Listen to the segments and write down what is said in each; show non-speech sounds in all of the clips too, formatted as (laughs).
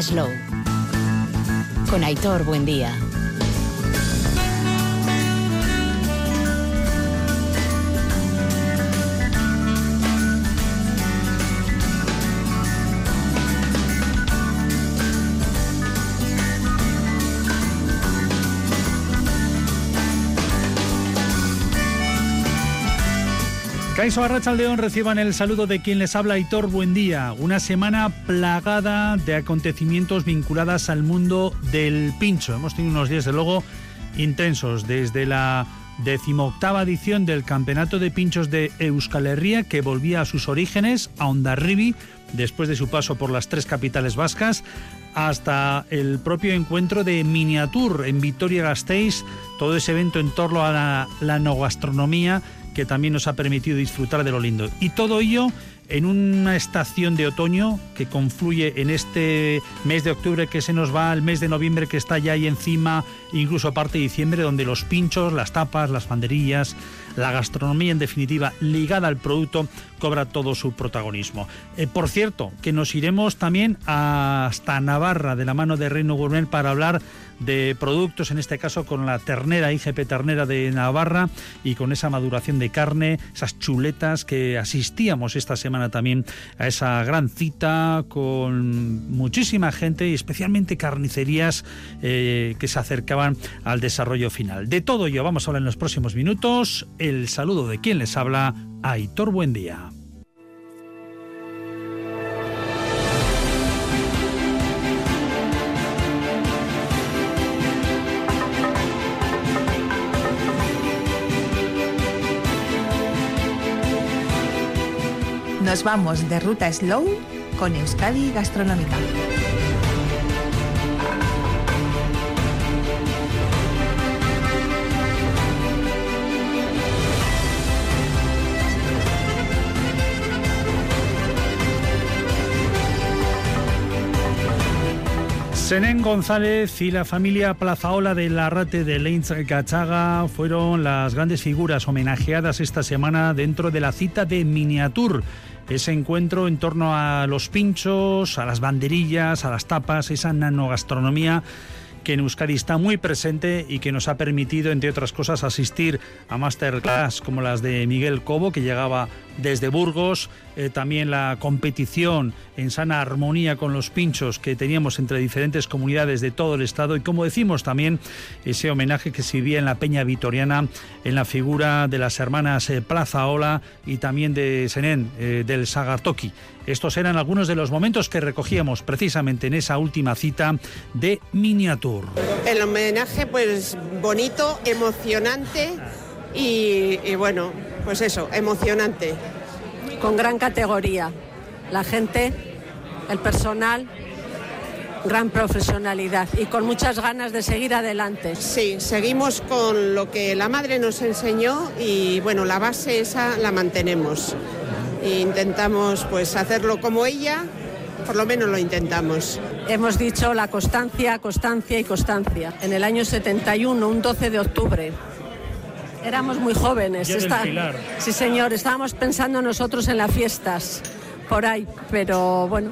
Slow. Con Aitor Buen Caiso León reciban el saludo de quien les habla Hitor Buen día. Una semana plagada de acontecimientos vinculadas al mundo del pincho. Hemos tenido unos días de luego intensos desde la decimoctava edición del Campeonato de Pinchos de Euskal Herria que volvía a sus orígenes, a Ondarribi, después de su paso por las tres capitales vascas, hasta el propio encuentro de Miniatur en Vitoria-Gasteiz, todo ese evento en torno a la, la no gastronomía que también nos ha permitido disfrutar de lo lindo. Y todo ello en una estación de otoño que confluye en este mes de octubre que se nos va, el mes de noviembre que está ya ahí encima, incluso parte de diciembre, donde los pinchos, las tapas, las banderillas, la gastronomía en definitiva ligada al producto cobra todo su protagonismo. Eh, por cierto, que nos iremos también hasta Navarra de la mano de Reino Gourmet para hablar de productos, en este caso con la ternera, IGP ternera de Navarra y con esa maduración de carne, esas chuletas que asistíamos esta semana también a esa gran cita con muchísima gente y especialmente carnicerías eh, que se acercaban al desarrollo final. De todo ello vamos a hablar en los próximos minutos. El saludo de quien les habla, Aitor Buendía. Nos vamos de ruta slow con Euskadi Gastronómica. Senén González y la familia Plazaola de Larrate de Leins Cachaga fueron las grandes figuras homenajeadas esta semana dentro de la cita de Miniatur. Ese encuentro en torno a los pinchos, a las banderillas, a las tapas, esa nanogastronomía que en Euskadi está muy presente y que nos ha permitido, entre otras cosas, asistir a masterclass como las de Miguel Cobo, que llegaba desde Burgos, eh, también la competición en sana armonía con los pinchos que teníamos entre diferentes comunidades de todo el estado y como decimos también ese homenaje que se vivía en la Peña Vitoriana en la figura de las hermanas eh, Plaza Ola y también de Senén eh, del Sagartoki. Estos eran algunos de los momentos que recogíamos precisamente en esa última cita de Miniatur. El homenaje pues bonito, emocionante y, y bueno, pues eso, emocionante. Con gran categoría. La gente, el personal, gran profesionalidad y con muchas ganas de seguir adelante. Sí, seguimos con lo que la madre nos enseñó y bueno, la base esa la mantenemos. E intentamos pues hacerlo como ella, por lo menos lo intentamos. Hemos dicho la constancia, constancia y constancia. En el año 71, un 12 de octubre, Éramos muy jóvenes. sí, señor, estábamos pensando nosotros en las fiestas por ahí, pero bueno,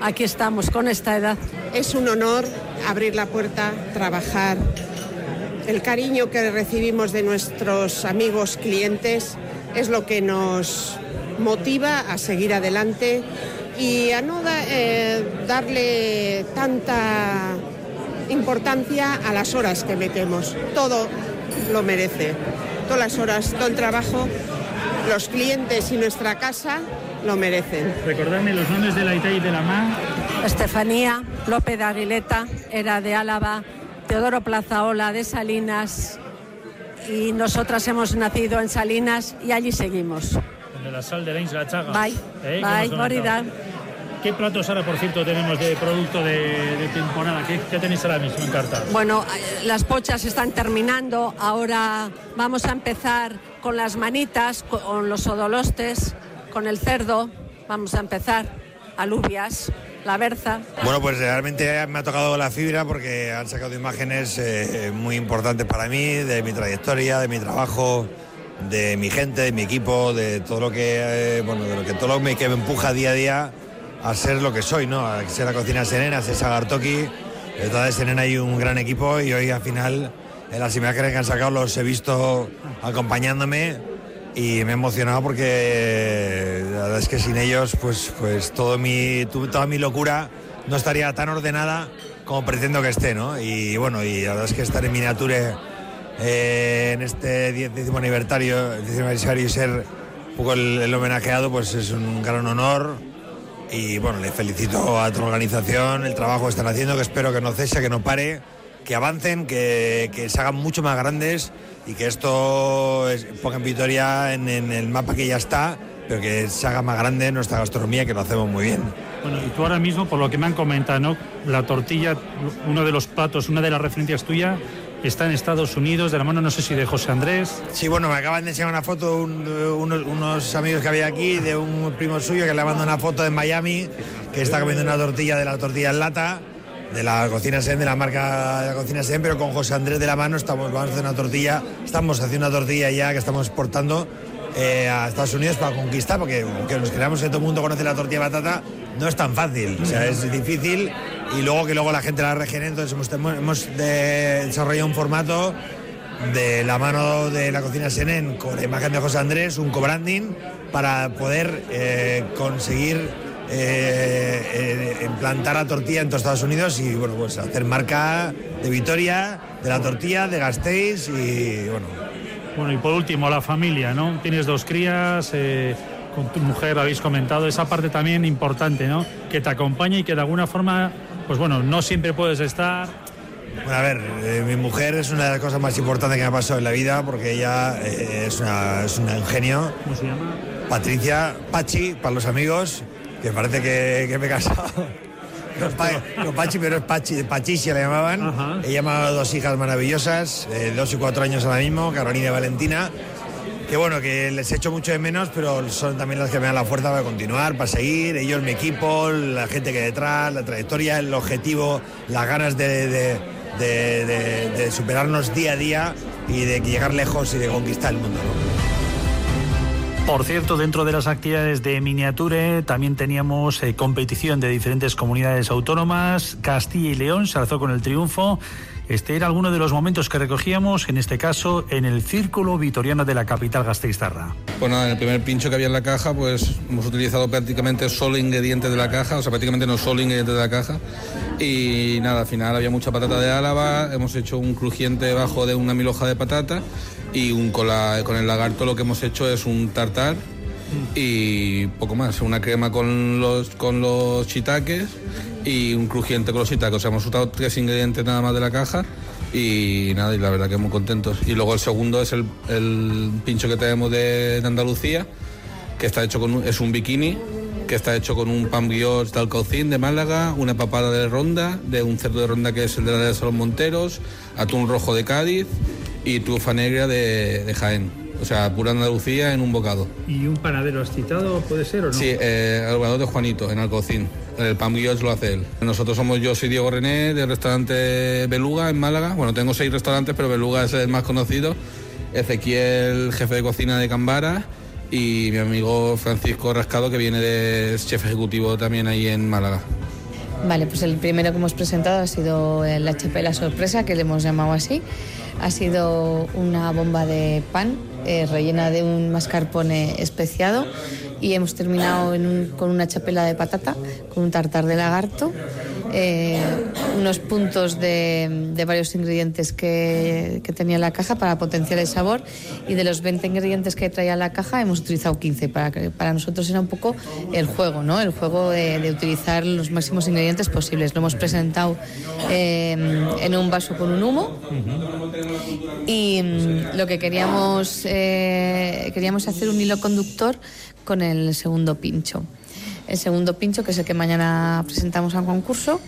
aquí estamos con esta edad. Es un honor abrir la puerta, trabajar. El cariño que recibimos de nuestros amigos clientes es lo que nos motiva a seguir adelante y a no eh, darle tanta importancia a las horas que metemos. Todo lo merece. Todas las horas, todo el trabajo, los clientes y nuestra casa lo merecen. Recordadme los nombres de la ITA y de la MA. Estefanía López de Aguileta, era de Álava, Teodoro Plazaola de Salinas y nosotras hemos nacido en Salinas y allí seguimos. En la sal de la Isla Chaga. Bye, ¿Eh? bye, Morida. ¿Qué platos ahora, por cierto, tenemos de producto de, temporada? ¿Qué, tenéis ahora mismo en carta? Bueno, eh, las pochas están terminando. Ahora vamos a empezar con las manitas, con los odolostes, con el cerdo. Vamos a empezar. Alubias, la berza. Bueno, pues realmente me ha tocado la fibra porque han sacado imágenes eh, muy importantes para mí, de mi trayectoria, de mi trabajo, de mi gente, de mi equipo, de todo lo que, eh, bueno, de lo que todo lo que me empuja día a día a ser lo que soy, ¿no? A ser la cocina serena, a ser Sagartoki. Entonces tienen ahí un gran equipo y hoy al final en las imágenes que han sacado los he visto acompañándome y me he emocionado porque la verdad es que sin ellos pues, pues todo mi, toda mi locura no estaría tan ordenada como pretendo que esté, ¿no? Y bueno, y la verdad es que estar en miniature eh, en este décimo aniversario, décimo aniversario y ser un poco el, homenajeado, pues es un gran honor. Y bueno, le felicito a tu organización, el trabajo que están haciendo, que espero que no cese, que no pare, que avancen, que, que se hagan mucho más grandes y que esto ponga en Vitoria en, el mapa que ya está, pero que se haga más grande nuestra gastronomía, que lo hacemos muy bien. Bueno, y tú ahora mismo, por lo que me han comentado, la tortilla, uno de los platos, una de las referencias tuyas, está en Estados Unidos, de la mano no sé si de José Andrés. Sí, bueno, me acaban de enseñar una foto unos, amigos que había aquí de un primo suyo que le mandado una foto en Miami, que está comiendo una tortilla de la tortilla en lata, de la cocina Sen, de la marca de la cocina Sen, pero con José Andrés de la mano estamos, vamos una tortilla, estamos haciendo una tortilla ya que estamos exportando eh, a Estados Unidos para conquistar, porque aunque nos creamos que todo el mundo conoce la tortilla batata, no es tan fácil, o sea, es difícil y luego que luego la gente la regenere, entonces hemos, hemos desarrollado un formato de la mano de la cocina Senen con la imagen de José Andrés, un co-branding para poder eh, conseguir eh, implantar la tortilla en todos Estados Unidos y bueno, pues hacer marca de Vitoria, de la tortilla, de Gasteiz y bueno, bueno, y por último, la familia, ¿no? Tienes dos crías, eh, con tu mujer habéis comentado, esa parte también importante, ¿no? Que te acompaña y que de alguna forma, pues bueno, no siempre puedes estar. Bueno, a ver, eh, mi mujer es una de las cosas más importantes que me ha pasado en la vida porque ella eh, es, una, es un genio. ¿Cómo se llama? Patricia Pachi, para los amigos, que parece que, que me he casado. No, Pachi, pero es Pachi, Pachicia le llamaban. Ella ha dos hijas maravillosas, eh, dos y cuatro años ahora mismo, Carolina y Valentina. Que bueno, que les echo mucho de menos, pero son también las que me dan la fuerza para continuar, para seguir. Ellos, mi equipo, la gente que hay detrás, la trayectoria, el objetivo, las ganas de, superarnos día a día y de llegar lejos y de conquistar el mundo. Por cierto, dentro de las actividades de Miniature también teníamos eh, competición de diferentes comunidades autónomas. Castilla y León se alzó con el triunfo. Este era alguno de los momentos que recogíamos, en este caso, en el Círculo Vitoriano de la capital gasteiztarra. Bueno, en el primer pincho que había en la caja, pues hemos utilizado prácticamente solo ingredientes de la caja, o sea, prácticamente no solo ingredientes de la caja. Y nada, al final había mucha patata de Álava, hemos hecho un crujiente debajo de una mil de patata y un, con, con el lagarto lo que hemos hecho es un tartar y poco más, una crema con los, con los chitaques y un crujiente con los chitaques. O sea, hemos usado tres ingredientes nada más de la caja y nada, y la verdad que muy contentos. Y luego el segundo es el, pincho que tenemos de, Andalucía, que está hecho con es un bikini que está hecho con un pan brioche de Alcaucín de Málaga, una papada de ronda, de un cerdo de ronda que es el de la de Salón Monteros, atún rojo de Cádiz y trufa negra de, Jaén. O sea, pura Andalucía en un bocado. ¿Y un panadero has citado, puede ser o no? Sí, eh, el bocado de Juanito, en Alcocín. El pan lo hace él. Nosotros somos yo, soy Diego René, del restaurante Beluga en Málaga. Bueno, tengo seis restaurantes, pero Beluga es el más conocido. Ezequiel, jefe de cocina de Cambara. Y mi amigo Francisco Rascado, que viene de chef ejecutivo también ahí en Málaga. Vale, pues el primero que hemos presentado ha sido la chapela sorpresa, que le hemos llamado así. Ha sido una bomba de pan eh, rellena de un mascarpone especiado y hemos terminado con una chapela de patata, con un tartar de lagarto, eh, unos puntos de, varios ingredientes que, tenía la caja para potenciar el sabor y de los 20 ingredientes que traía la caja hemos utilizado 15 para para nosotros era un poco el juego, ¿no? El juego de, utilizar los máximos ingredientes posibles. Lo hemos presentado eh, en un vaso con un humo y mm, lo que queríamos eh, queríamos hacer un hilo conductor con el segundo pincho. El segundo pincho, que es el que mañana presentamos al concurso,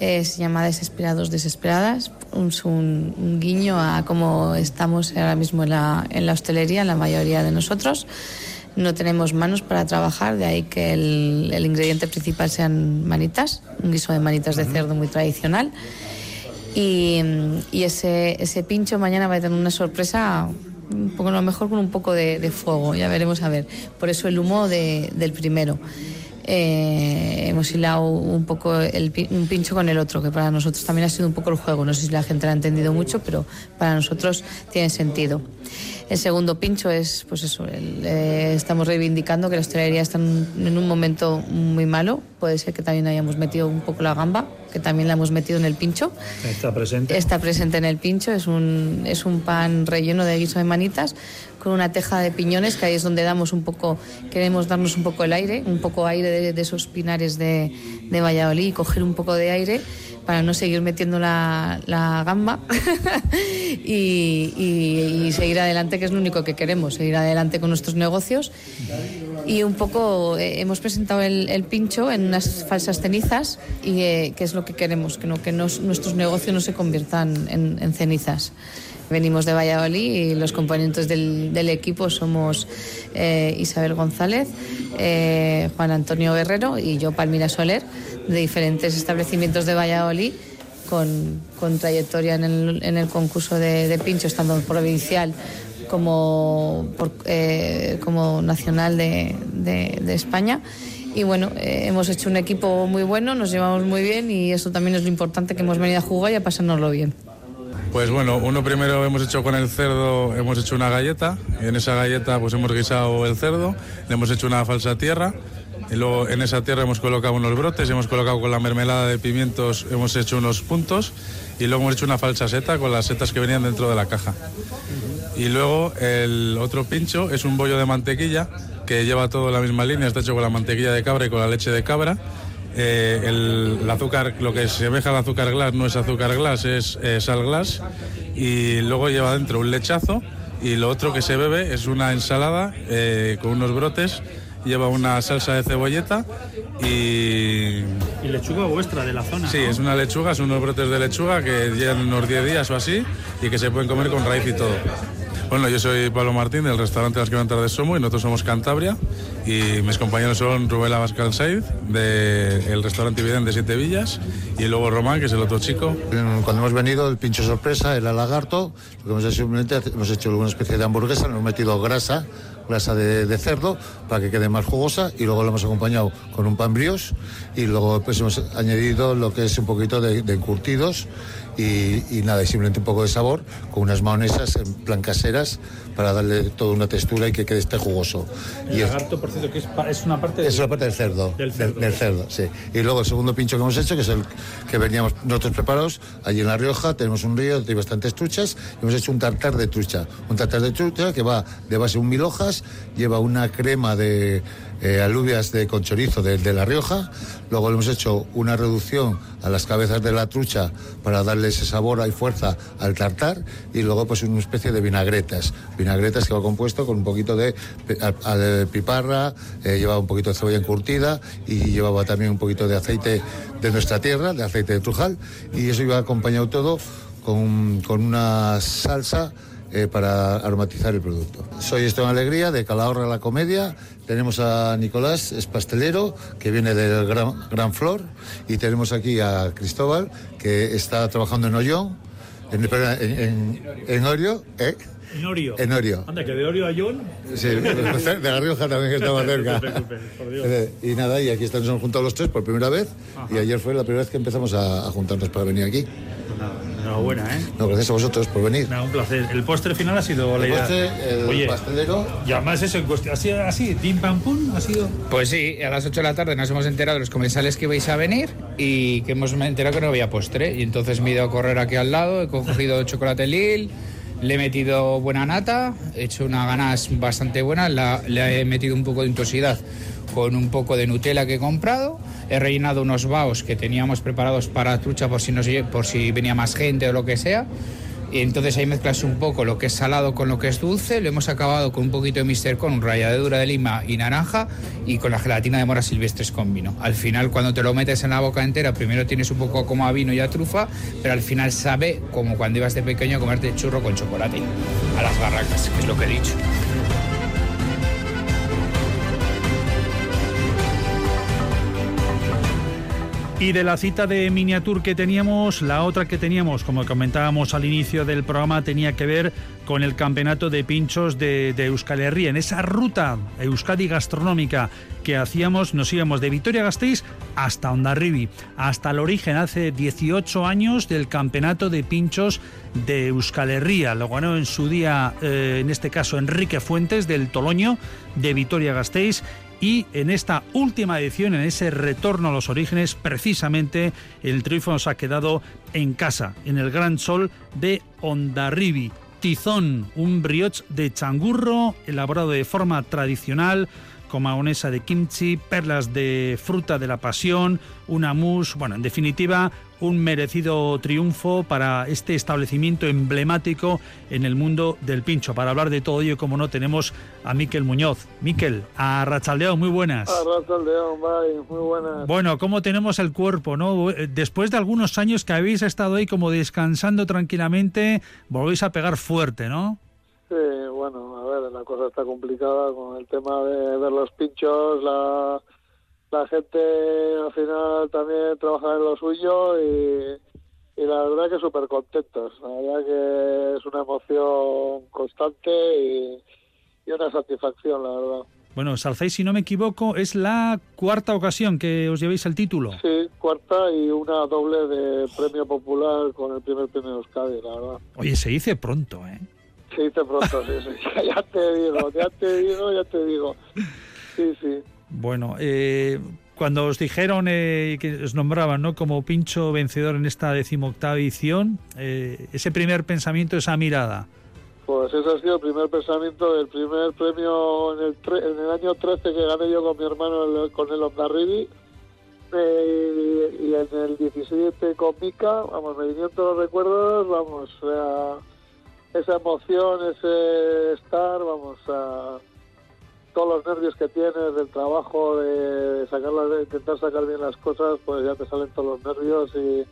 eh, se llama Desesperados, Desesperadas, un, un, guiño a cómo estamos ahora mismo en la, en la hostelería, la mayoría de nosotros. No tenemos manos para trabajar, de ahí que el, el ingrediente principal sean manitas, un guiso de manitas de cerdo muy tradicional. Y, y ese, ese pincho mañana va a tener una sorpresa un poco lo mejor con un poco de, fuego, ya veremos a ver. Por eso el humo del primero. Eh, hemos hilado un poco el, un pincho con el otro, que para nosotros también ha sido un poco el juego. No sé si la gente lo ha entendido mucho, pero para nosotros tiene sentido. El segundo pincho es, pues eso, eh, estamos reivindicando que la hostelería está en, un momento muy malo. Puede ser que también hayamos metido un poco la gamba, que también la hemos metido en el pincho. Está presente. Está presente en el pincho. Es un, es un pan relleno de guiso de manitas con una teja de piñones, que ahí es donde damos un poco, queremos darnos un poco el aire, un poco aire de, esos pinares de, de Valladolid y coger un poco de aire para no seguir metiendo la, gamba (laughs) y, seguir adelante, que es lo único que queremos, seguir adelante con nuestros negocios. Y un poco eh, hemos presentado el, pincho en unas falsas cenizas y eh, que es lo que queremos, que, no, que nuestros negocios no se conviertan en, cenizas. Venimos de Valladolid y los componentes del, equipo somos eh, Isabel González, Juan Antonio Guerrero y yo, Palmira Soler de diferentes establecimientos de Valladolid con, trayectoria en el, concurso de, de, pincho, tanto provincial como, eh, como nacional de, España. Y bueno, eh, hemos hecho un equipo muy bueno, nos llevamos muy bien y eso también es lo importante que hemos venido a jugar y a pasárnoslo bien. Pues bueno, uno primero hemos hecho con el cerdo, hemos hecho una galleta, y en esa galleta pues hemos guisado el cerdo, le hemos hecho una falsa tierra, y luego en esa tierra hemos colocado unos brotes, hemos colocado con la mermelada de pimientos, hemos hecho unos puntos. Y luego hemos hecho una falsa seta con las setas que venían dentro de la caja. Y luego el otro pincho es un bollo de mantequilla que lleva todo la misma línea, está hecho con la mantequilla de cabra y con la leche de cabra. Eh, el, azúcar, lo que se semeja al azúcar glass no es azúcar glass, es sal glass. Y luego lleva dentro un lechazo y lo otro que se bebe es una ensalada eh, con unos brotes lleva una salsa de cebolleta y... ¿Y lechuga vuestra de la zona? Sí, es una lechuga, son unos brotes de lechuga que llevan unos 10 días o así y que se pueden comer con raíz y todo. Bueno, yo soy Pablo Martín del restaurante Las Quemantas de Somo y nosotros somos Cantabria y mis compañeros son Rubén Abascal Saiz del restaurante Vidén de Siete Villas y luego Román, que es el otro chico. Cuando hemos venido, el pincho sorpresa, el lagarto, lo que hemos hecho simplemente hemos hecho una especie de hamburguesa, le hemos metido grasa grasa de, cerdo para que quede más jugosa y luego lo hemos acompañado con un pan brioche y luego pues hemos añadido lo que es un poquito de, encurtidos y, nada, simplemente un poco de sabor con unas maonesas en plan caseras para darle toda una textura y que quede este jugoso. El y lagarto, por cierto, que es, una parte, es una parte del cerdo. Del cerdo, sí. Y luego el segundo pincho que hemos hecho, que es el que veníamos nosotros preparados, allí en La Rioja tenemos un río de bastantes truchas y hemos hecho un tartar de trucha. Un tartar de trucha que va de base un mil hojas, lleva una crema de eh, alubias de conchorizo de, de, La Rioja. Luego le hemos hecho una reducción a las cabezas de la trucha para darle ese sabor y fuerza al tartar. Y luego pues una especie de vinagretas. Vinagretas que va compuesto con un poquito de piparra, eh, llevaba un poquito de cebolla encurtida y llevaba también un poquito de aceite de nuestra tierra, de aceite de trujal. Y eso iba acompañado todo con, con una salsa eh, para aromatizar el producto. Soy Esteban Alegría de Calahorra La Comedia. Tenemos a Nicolás, es pastelero, que viene del Gran, Flor. Y tenemos aquí a Cristóbal, que está trabajando en Ollón, en, en, en, Orio. ¿eh? En Orio. En Orio. Anda, que de Orio a Ollón. Sí, de La Rioja también que estaba (laughs) cerca. Eh, y nada, y aquí estamos juntos los tres por primera vez. Y ayer fue la primera vez que empezamos a, a juntarnos para venir aquí. Enhorabuena, ¿eh? No, gracias a vosotros por venir. un placer. El postre final ha sido el Postre, el pastelero. Y además eso, en cuestión, ¿ha sido así? ¿Tim Pam Pum? ¿Ha sido? Pues sí, a las 8 de la tarde nos hemos enterado de los comensales que vais a venir y que hemos enterado que no había postre. Y entonces me he ido a correr aquí al lado, he cogido chocolate Lil, le he metido buena nata, he hecho una ganas bastante buena, le he metido un poco de intensidad con un poco de Nutella que he comprado. He rellenado unos baos que teníamos preparados para trucha por si, por si venía más gente o lo que sea. Y entonces ahí mezclas un poco lo que es salado con lo que es dulce. Lo hemos acabado con un poquito de Mister con un ralladura de lima y naranja y con la gelatina de moras silvestres con vino. Al final, cuando te lo metes en la boca entera, primero tienes un poco como a vino y a trufa, pero al final sabe como cuando ibas de pequeño a comerte churro con chocolate. A las barracas, que es lo que he dicho. Y de la cita de miniatur que teníamos, la otra que teníamos, como comentábamos al inicio del programa, tenía que ver con el campeonato de pinchos de, Euskal Herria. En esa ruta Euskadi gastronómica que hacíamos, nos íbamos de Vitoria Gasteiz hasta Ondarribi, hasta el origen hace 18 años del campeonato de pinchos de Euskal Herria. Lo ganó en su día, eh, en este caso, Enrique Fuentes del Toloño de Vitoria Gasteiz y en esta última edición, en ese retorno a los orígenes, precisamente el triunfo nos ha quedado en casa, en el Gran Sol de Ondarribi. Tizón, un brioche de changurro elaborado de forma tradicional con mayonesa de kimchi, perlas de fruta de la pasión, una mousse, bueno, en definitiva, un merecido triunfo para este establecimiento emblemático en el mundo del pincho. Para hablar de todo ello, como no, tenemos a Miquel Muñoz. Miquel, a Rachaldeón, muy buenas. A Rachaldeón, bye, muy buenas. Bueno, ¿cómo tenemos el cuerpo, no? Después de algunos años que habéis estado ahí como descansando tranquilamente, volvéis a pegar fuerte, ¿no? Sí, bueno, a ver, la cosa está complicada con el tema de ver los pinchos, la, la gente al final también trabaja en lo suyo y, la verdad que súper contentos. La verdad que es una emoción constante y, una satisfacción, la verdad. Bueno, Salzáis, si no me equivoco, es la cuarta ocasión que os llevéis el título. Sí, cuarta y una doble de premio popular con el primer premio de Euskadi, la verdad. Oye, se dice pronto, ¿eh? Sí, te pronto, sí, sí. (laughs) Ya te digo, ya te digo, ya te digo. Sí, sí. Bueno, eh, cuando os dijeron eh, que os nombraban ¿no? como pincho vencedor en esta decimoctava edición, eh, ese primer pensamiento, esa mirada. Pues ese ha sido el primer pensamiento, el primer premio en el, en el año 13 que gané yo con mi hermano con el Ondarribi eh, y en el 17 con Mica, vamos, me vinieron todos los recuerdos, vamos, o sea esa emoción, ese estar, vamos a todos los nervios que tienes del trabajo, de, sacarla, de intentar sacar bien las cosas, pues ya te salen todos los nervios y,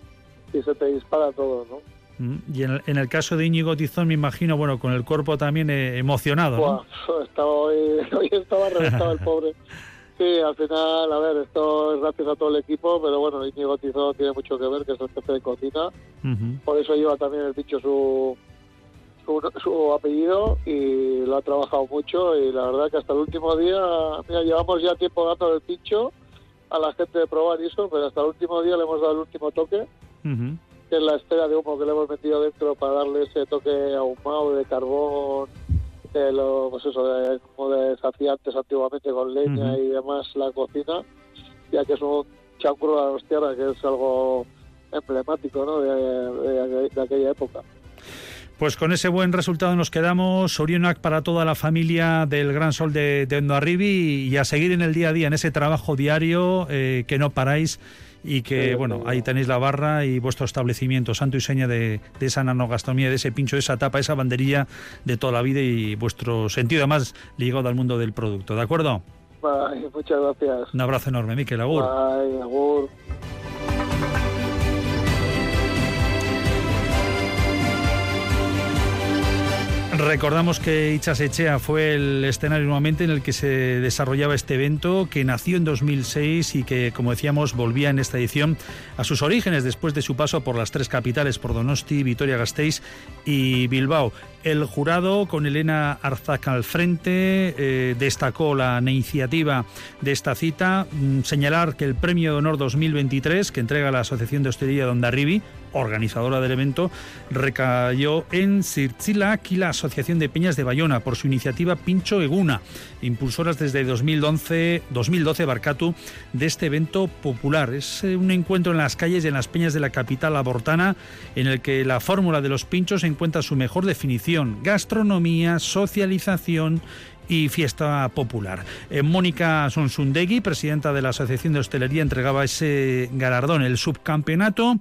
se te dispara todo, ¿no? Mm, y en el, en el, caso de Íñigo Tizón, me imagino, bueno, con el cuerpo también eh, emocionado, ¿no? (laughs) estaba hoy, (laughs) hoy estaba reventado el pobre. Sí, al final, a ver, esto es gracias a todo el equipo, pero bueno, Íñigo Tizón tiene mucho que ver, que es el jefe de cocina. Por eso lleva también el dicho su, su, apellido y lo ha trabajado mucho y la verdad que hasta el último día, mira, llevamos ya tiempo dando el pincho a la gente de probar eso, pero hasta el último día le hemos dado el último toque, que es la esfera de humo que le hemos metido dentro para darle ese toque ahumado de carbón, de lo, pues eso, de, como de saciantes antiguamente con leña y demás la cocina, ya que es un chancro de la que es algo emblemático ¿no? de aquella época. Pues con ese buen resultado nos quedamos. Orionac para toda la familia del Gran Sol de, de y a seguir en el día a día, en ese trabajo diario eh, que no paráis y que, bueno, ahí tenéis la barra y vuestro establecimiento, santo y seña de, esa nanogastronomía, de ese pincho, de esa tapa, esa banderilla de toda la vida y vuestro sentido además ligado al mundo del producto. ¿De acuerdo? muchas gracias. Un abrazo enorme, Miquel. Agur. agur. Recordamos que Ichasechea fue el escenario nuevamente en el que se desarrollaba este evento, que nació en 2006 y que, como decíamos, volvía en esta edición a sus orígenes después de su paso por las tres capitales, por Donosti, Vitoria-Gasteiz y Bilbao. El jurado, con Elena Arzaca al frente, eh, destacó la iniciativa de esta cita, mm, señalar que el Premio de Honor 2023, que entrega la Asociación de Hostelería de Ondarribi, organizadora del evento, recayó en Sirtzilak y la Asociación de Peñas de Bayona por su iniciativa Pincho Eguna, impulsoras desde 2011, 2012 Barcatu de este evento popular. Es eh, un encuentro en las calles y en las peñas de la capital abortana en el que la fórmula de los pinchos encuentra su mejor definición, gastronomía, socialización y fiesta popular. Eh, Mónica Sonsundegui, presidenta de la Asociación de Hostelería, entregaba ese galardón. El subcampeonato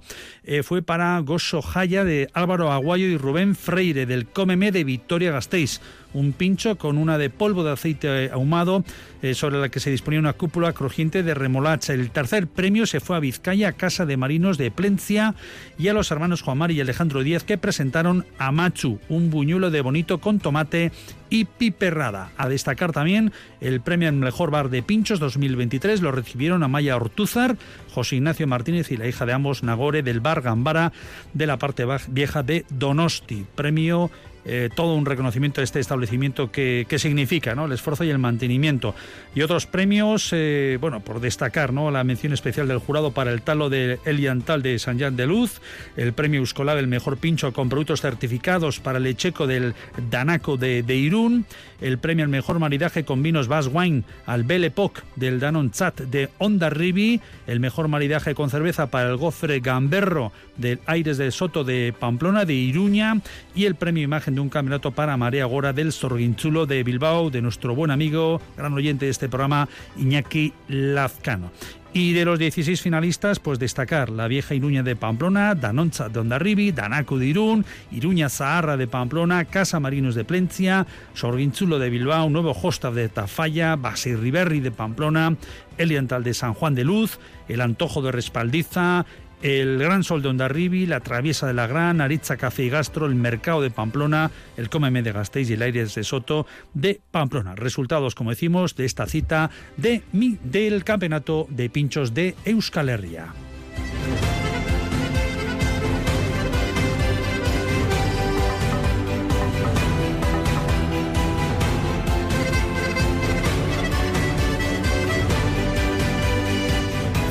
eh, fue para Gozo Jaya de Álvaro Aguayo y Rubén Freire del Cómeme de Victoria Gasteiz un pincho con una de polvo de aceite ahumado eh, sobre la que se disponía una cúpula crujiente de remolacha. El tercer premio se fue a Vizcaya, Casa de Marinos de Plencia y a los hermanos Juan Mar y Alejandro Díaz que presentaron a Machu, un buñuelo de bonito con tomate y piperrada. A destacar también el premio al mejor bar de pinchos 2023 lo recibieron Amaya Ortúzar, José Ignacio Martínez y la hija de ambos Nagore del bar Gambara de la parte vieja de Donosti. Premio eh, todo un reconocimiento de este establecimiento que, significa ¿no? el esfuerzo y el mantenimiento. Y otros premios, eh, bueno, por destacar ¿no? la mención especial del jurado para el talo de Eliantal de San Jean de Luz, el premio Euskolab, el mejor pincho con productos certificados para el Echeco del Danaco de, Irún, el premio al mejor maridaje con vinos Bass Wine al Belle Époque del Danon Chat de Onda Ribi, el mejor maridaje con cerveza para el Gofre Gamberro del Aires de Soto de Pamplona de Iruña y el premio Imagen de un campeonato para Marea Gora del Sorguinchulo de Bilbao, de nuestro buen amigo, gran oyente de este programa, Iñaki Lazcano. Y de los 16 finalistas, pues destacar la vieja Iruña de Pamplona, Danoncha de Ondarribi, Danaco de Irún, Iruña Zaharra de Pamplona, Casa Marinos de Plencia, Sorguinchulo de Bilbao, Nuevo Hostav de Tafalla, Basirriberri de Pamplona, Eliantal de San Juan de Luz, El Antojo de Respaldiza, el Gran Sol de Ondarribi, la Traviesa de la Gran, Aritza Café y Gastro, el Mercado de Pamplona, el Cómeme de Gasteiz y el Aires de Soto de Pamplona. Resultados, como decimos, de esta cita de del Campeonato de Pinchos de Euskal Herria.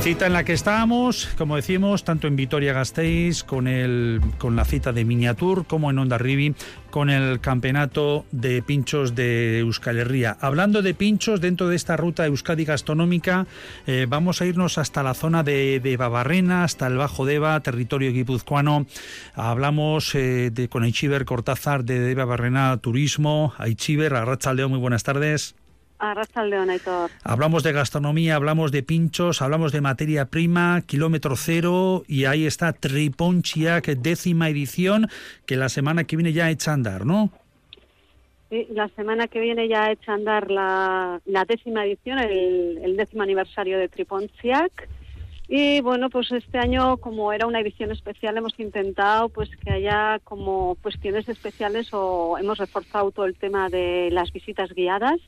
Cita en la que estábamos, como decimos, tanto en Vitoria-Gasteiz con, el, con la cita de Miniatur como en Onda Ribi con el campeonato de pinchos de Euskal Herria. Hablando de pinchos, dentro de esta ruta Euskadi gastronómica, eh, vamos a irnos hasta la zona de, de, Babarrena, hasta el Bajo Deva, territorio guipuzcoano. Hablamos eh, de, con Aichiber Cortázar de, de Babarrena Turismo. Aichiber, Arrachaldeo, muy buenas tardes. Hablamos de gastronomía, hablamos de pinchos, hablamos de materia prima, kilómetro cero, y ahí está Triponchiac, décima edición, que la semana que viene ya echa a andar, ¿no? Sí, la semana que viene ya echa a andar la, décima edición, el, el décimo aniversario de Triponchiac y bueno, pues este año, como era una edición especial, hemos intentado pues que haya como cuestiones especiales o hemos reforzado todo el tema de las visitas guiadas.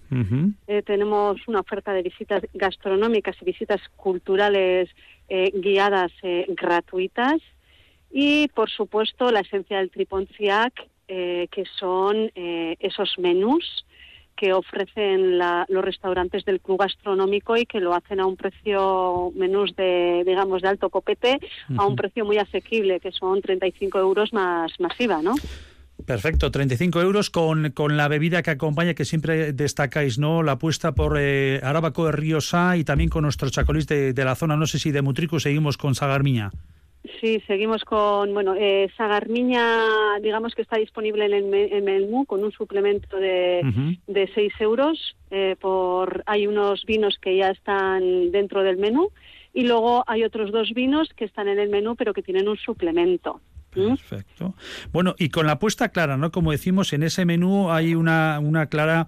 Eh, tenemos una oferta de visitas gastronómicas y visitas culturales eh, guiadas eh, gratuitas. Y, por supuesto, la esencia del Triponciac, que son esos menús que ofrecen los restaurantes del club gastronómico y que lo hacen a un precio menús de, digamos, de alto copete, a un precio muy asequible, que son 35 euros más masiva, ¿no? Perfecto, 35 euros con, con la bebida que acompaña, que siempre destacáis, ¿no? La apuesta por eh, Arábaco de Ríosa y también con nuestros chacolís de, de, la zona. No sé si de Mutrico seguimos con Sagarmiña. Sí, seguimos con, bueno, eh, Sagarmiña, digamos que está disponible en el, menú con un suplemento de, de 6 euros. Eh, por, hay unos vinos que ya están dentro del menú y luego hay otros dos vinos que están en el menú pero que tienen un suplemento. Perfecto. Bueno, y con la apuesta clara, ¿no? Como decimos, en ese menú hay una, una clara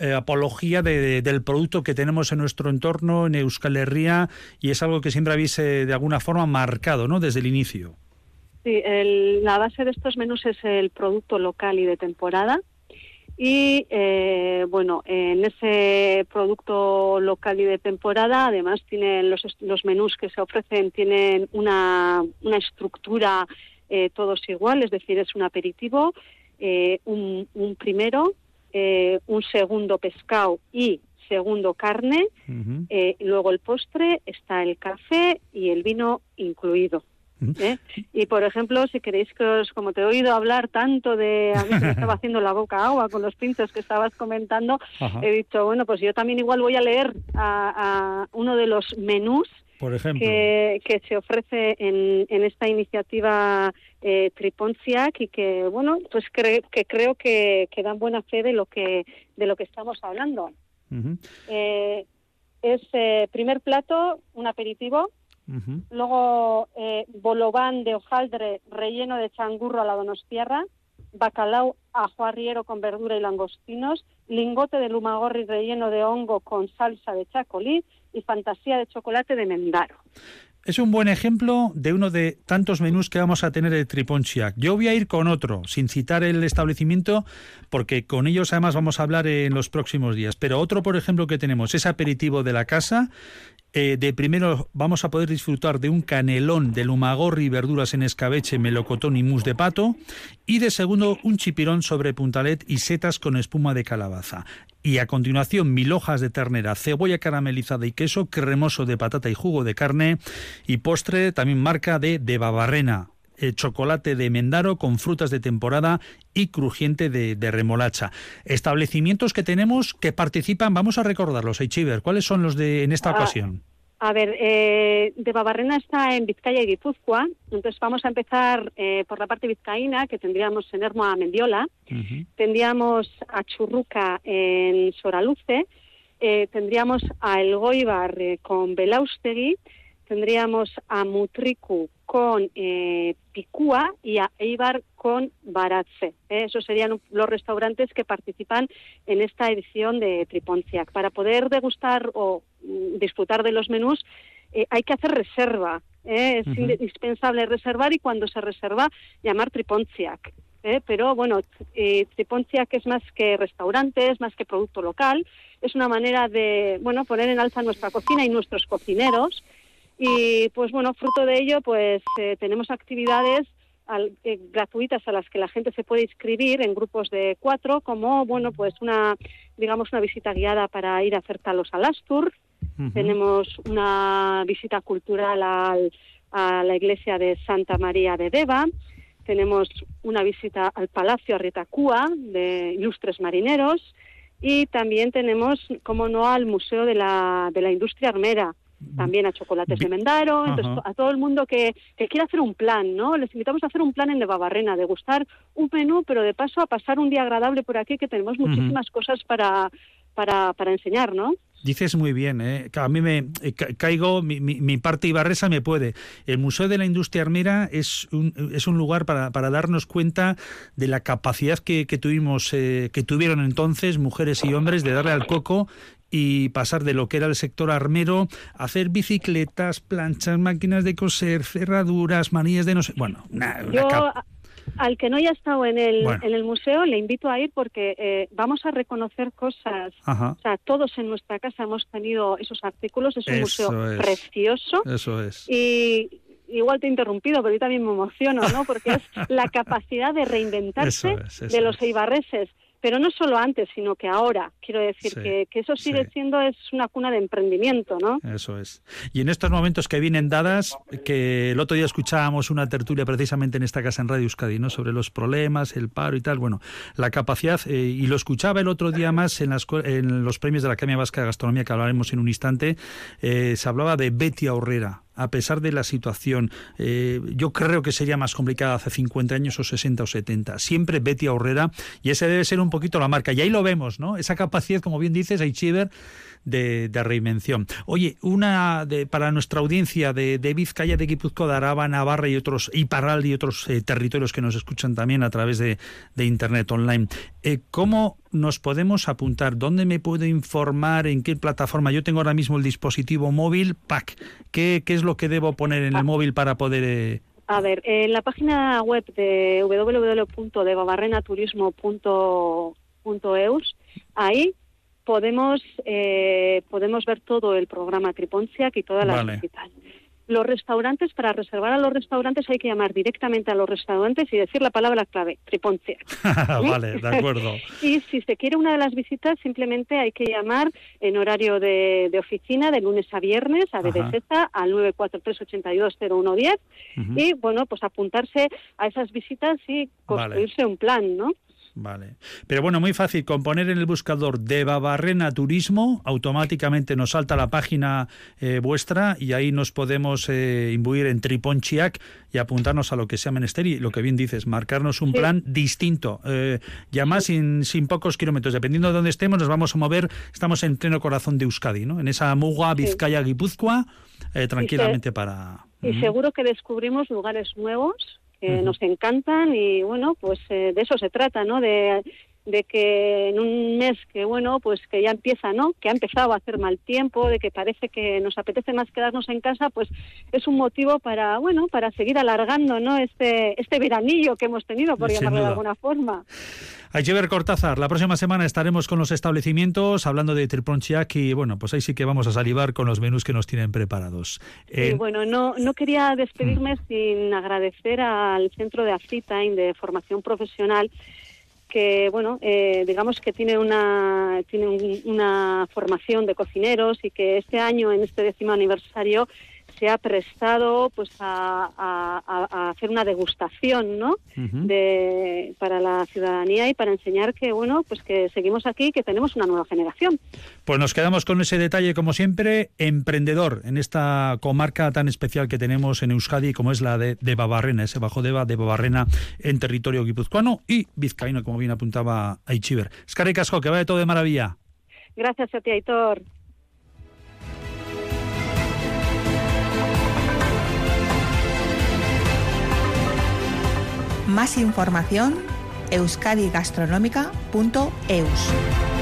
eh, apología del producto que tenemos en nuestro entorno, en Euskal Herria, y es algo que siempre habéis eh, de alguna forma marcado ¿no? desde el inicio. Sí, la base de estos menús es el producto local y de temporada. Y eh, bueno, en ese producto local y de temporada, además tienen los, los menús que se ofrecen tienen una, una estructura todos igual, es decir, es un aperitivo, un, un primero, eh, un segundo pescado y segundo carne, eh, luego el postre, está el café y el vino incluido. ¿eh? Y por ejemplo, si queréis que os, como te he oído hablar tanto de, a mí se me estaba haciendo la boca agua con los pinchos que estabas comentando, he dicho, bueno, pues yo también igual voy a leer a uno de los menús por ejemplo. Que, se ofrece en, en esta iniciativa eh, Triponciac y que bueno pues que creo que, que, dan buena fe de lo que de lo que estamos hablando. Eh, es eh, primer plato un aperitivo. Luego eh, bolobán de hojaldre relleno de changurro a la donostiarra bacalao ajo arriero con verdura y langostinos, lingote de lumagorri relleno de hongo con salsa de chacolí y fantasía de chocolate de mendaro. Es un buen ejemplo de uno de tantos menús que vamos a tener de Triponchiac. Yo voy a ir con otro, sin citar el establecimiento, porque con ellos además vamos a hablar en los próximos días. Pero otro, por ejemplo, que tenemos es aperitivo de la casa eh, de primero vamos a poder disfrutar de un canelón de lumagorri verduras en escabeche, melocotón y mousse de pato. Y de segundo, un chipirón sobre puntalet y setas con espuma de calabaza. Y a continuación, mil hojas de ternera, cebolla caramelizada y queso, cremoso de patata y jugo de carne. Y postre, también marca de, de Babarrena, eh, chocolate de Mendaro con frutas de temporada y crujiente de, remolacha. Establecimientos que tenemos que participan, vamos a recordarlos, Eichiver, ¿cuáles son los de en esta ah, ocasión? A ver, eh, de Babarrena está en Vizcaya y Guipúzcoa, entonces vamos a empezar eh, por la parte vizcaína, que tendríamos en Hermoa Mendiola, tendríamos a Churruca en Soraluce, tendríamos a El Goibar con Belaustegui, tendríamos a Mutriku con eh, Picúa y a Eibar con Baratze. ¿eh? Esos serían los restaurantes que participan en esta edición de Triponciac. Para poder degustar o mm, disfrutar de los menús eh, hay que hacer reserva. ¿eh? Es indispensable reservar y cuando se reserva llamar Triponciac. Pero bueno, Triponciac es más que restaurante, es más que producto local. Es una manera de bueno poner en alza nuestra cocina y nuestros cocineros y pues bueno, fruto de ello, pues eh, tenemos actividades eh, gratuitas a las que la gente se puede inscribir en grupos de cuatro, como bueno, pues una, digamos, una visita guiada para ir a hacer talos al Astur. Tenemos una visita cultural al, a la iglesia de Santa María de Deva. Tenemos una visita al Palacio Arretacúa de Ilustres Marineros. Y también tenemos, como no, al Museo de la, de la Industria Armera, también a Chocolates de Mendaro, entonces a todo el mundo que, que quiera hacer un plan, ¿no? Les invitamos a hacer un plan en de Babarrena, de gustar un menú, pero de paso a pasar un día agradable por aquí, que tenemos muchísimas cosas para, para, para enseñar, ¿no? Dices muy bien, ¿eh? a mí me eh, caigo, mi, mi, parte ibarresa me puede. El Museo de la Industria Armera es un, es un lugar para, para darnos cuenta de la capacidad que, que tuvimos, eh, que tuvieron entonces mujeres y hombres de darle al coco y pasar de lo que era el sector armero a hacer bicicletas, planchas, máquinas de coser, cerraduras, manillas de no sé. Bueno, Yo, al que no haya estado en el, en el museo, le invito a ir porque eh, vamos a reconocer cosas. O sea, todos en nuestra casa hemos tenido esos artículos. Es un museo precioso. Eso es. Y igual te he interrumpido, pero yo también me emociono, ¿no? Porque es (laughs) la capacidad de reinventarse de los eibarreses pero no solo antes, sino que ahora. Quiero decir que, eso sigue siendo es una cuna de emprendimiento, ¿no? Eso es. Y en estos momentos que vienen dadas, que el otro día escuchábamos una tertulia precisamente en esta casa en Radio Euskadi, ¿no? Sobre los problemas, el paro y tal. Bueno, la capacidad, eh, y lo escuchaba el otro día más en, las, en los premios de la Academia Vasca de Gastronomía, que hablaremos en un instante, eh, se hablaba de Betty Aurrera, a pesar de la situación. Eh, yo creo que sería más complicada hace 50 años o 60 o 70. Siempre Betty Aurrera, y ese debe ser un poquito la marca. Y ahí lo vemos, ¿no? Esa capacidad, como bien dices, Aichiver, de, de reinvención. Oye, una de, para nuestra audiencia de, de Vizcaya, de Guipúzcoa, de Araba, Navarra y otros, y Parral y otros eh, territorios que nos escuchan también a través de, de Internet online, eh, ¿cómo nos podemos apuntar? ¿Dónde me puedo informar? ¿En qué plataforma? Yo tengo ahora mismo el dispositivo móvil, PAC. ¿Qué, qué es lo que debo poner en el ah. móvil para poder... Eh, a ver, en la página web de www.debabarrenaturismo.eus, ahí podemos eh, podemos ver todo el programa Triponciac y todas las visitas. Los restaurantes, para reservar a los restaurantes hay que llamar directamente a los restaurantes y decir la palabra clave, Triponciac. (laughs) vale, de acuerdo. (laughs) y si se quiere una de las visitas, simplemente hay que llamar en horario de, oficina de lunes a viernes a BDZ al 943-820110 y, bueno, pues apuntarse a esas visitas y construirse un plan, ¿no? Vale. Pero bueno, muy fácil. Con poner en el buscador de Babarrena Turismo, automáticamente nos salta la página eh, vuestra y ahí nos podemos eh, imbuir en Triponchiac y apuntarnos a lo que sea menester y lo que bien dices, marcarnos un plan distinto. Eh, ya más sin, sin pocos kilómetros. Dependiendo de dónde estemos, nos vamos a mover. Estamos en pleno corazón de Euskadi, ¿no? En esa Muga, Vizcaya, Guipúzcoa, tranquilamente para... Y seguro que descubrimos lugares nuevos que nos encantan y bueno, pues de eso se trata, ¿no? De de que en un mes que bueno pues que ya empieza no que ha empezado a hacer mal tiempo de que parece que nos apetece más quedarnos en casa pues es un motivo para bueno para seguir alargando no este este veranillo que hemos tenido por llamarlo de alguna forma ver Cortázar, la próxima semana estaremos con los establecimientos hablando de Triponchiac y bueno, pues ahí sí que vamos a salivar con los menús que nos tienen preparados. Eh, bueno, no, no quería despedirme mm. sin agradecer al Centro de Acitime de Formación Profesional que bueno eh, digamos que tiene una tiene una formación de cocineros y que este año en este décimo aniversario se ha prestado pues a, hacer una degustación ¿no? de, para la ciudadanía y para enseñar que bueno pues que seguimos aquí que tenemos una nueva generación. Pues nos quedamos con ese detalle como siempre emprendedor en esta comarca tan especial que tenemos en Euskadi como es la de, de Babarrena ese bajo deba de Babarrena en territorio guipuzcoano y vizcaíno como bien apuntaba Aichiver. Escarri Casco que vaya todo de maravilla. Gracias a ti Aitor Más información euskadigastronómica.eus.